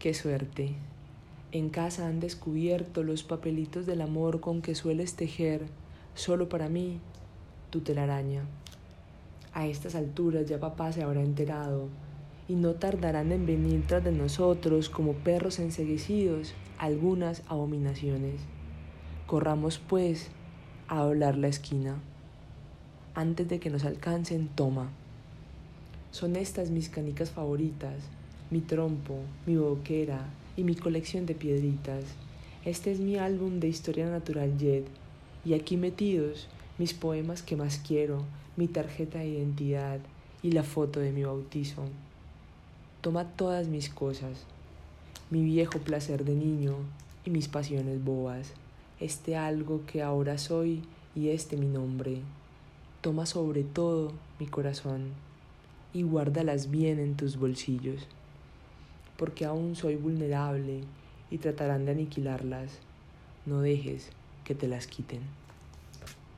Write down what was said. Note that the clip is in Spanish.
Qué suerte. En casa han descubierto los papelitos del amor con que sueles tejer, solo para mí, tu telaraña. A estas alturas ya papá se habrá enterado y no tardarán en venir tras de nosotros como perros enseguecidos algunas abominaciones. Corramos pues a doblar la esquina. Antes de que nos alcancen, toma. Son estas mis canicas favoritas, mi trompo, mi boquera y mi colección de piedritas. Este es mi álbum de historia natural Jet y aquí metidos mis poemas que más quiero, mi tarjeta de identidad y la foto de mi bautizo. Toma todas mis cosas, mi viejo placer de niño y mis pasiones bobas, este algo que ahora soy y este mi nombre. Toma sobre todo mi corazón y guárdalas bien en tus bolsillos, porque aún soy vulnerable y tratarán de aniquilarlas. No dejes que te las quiten.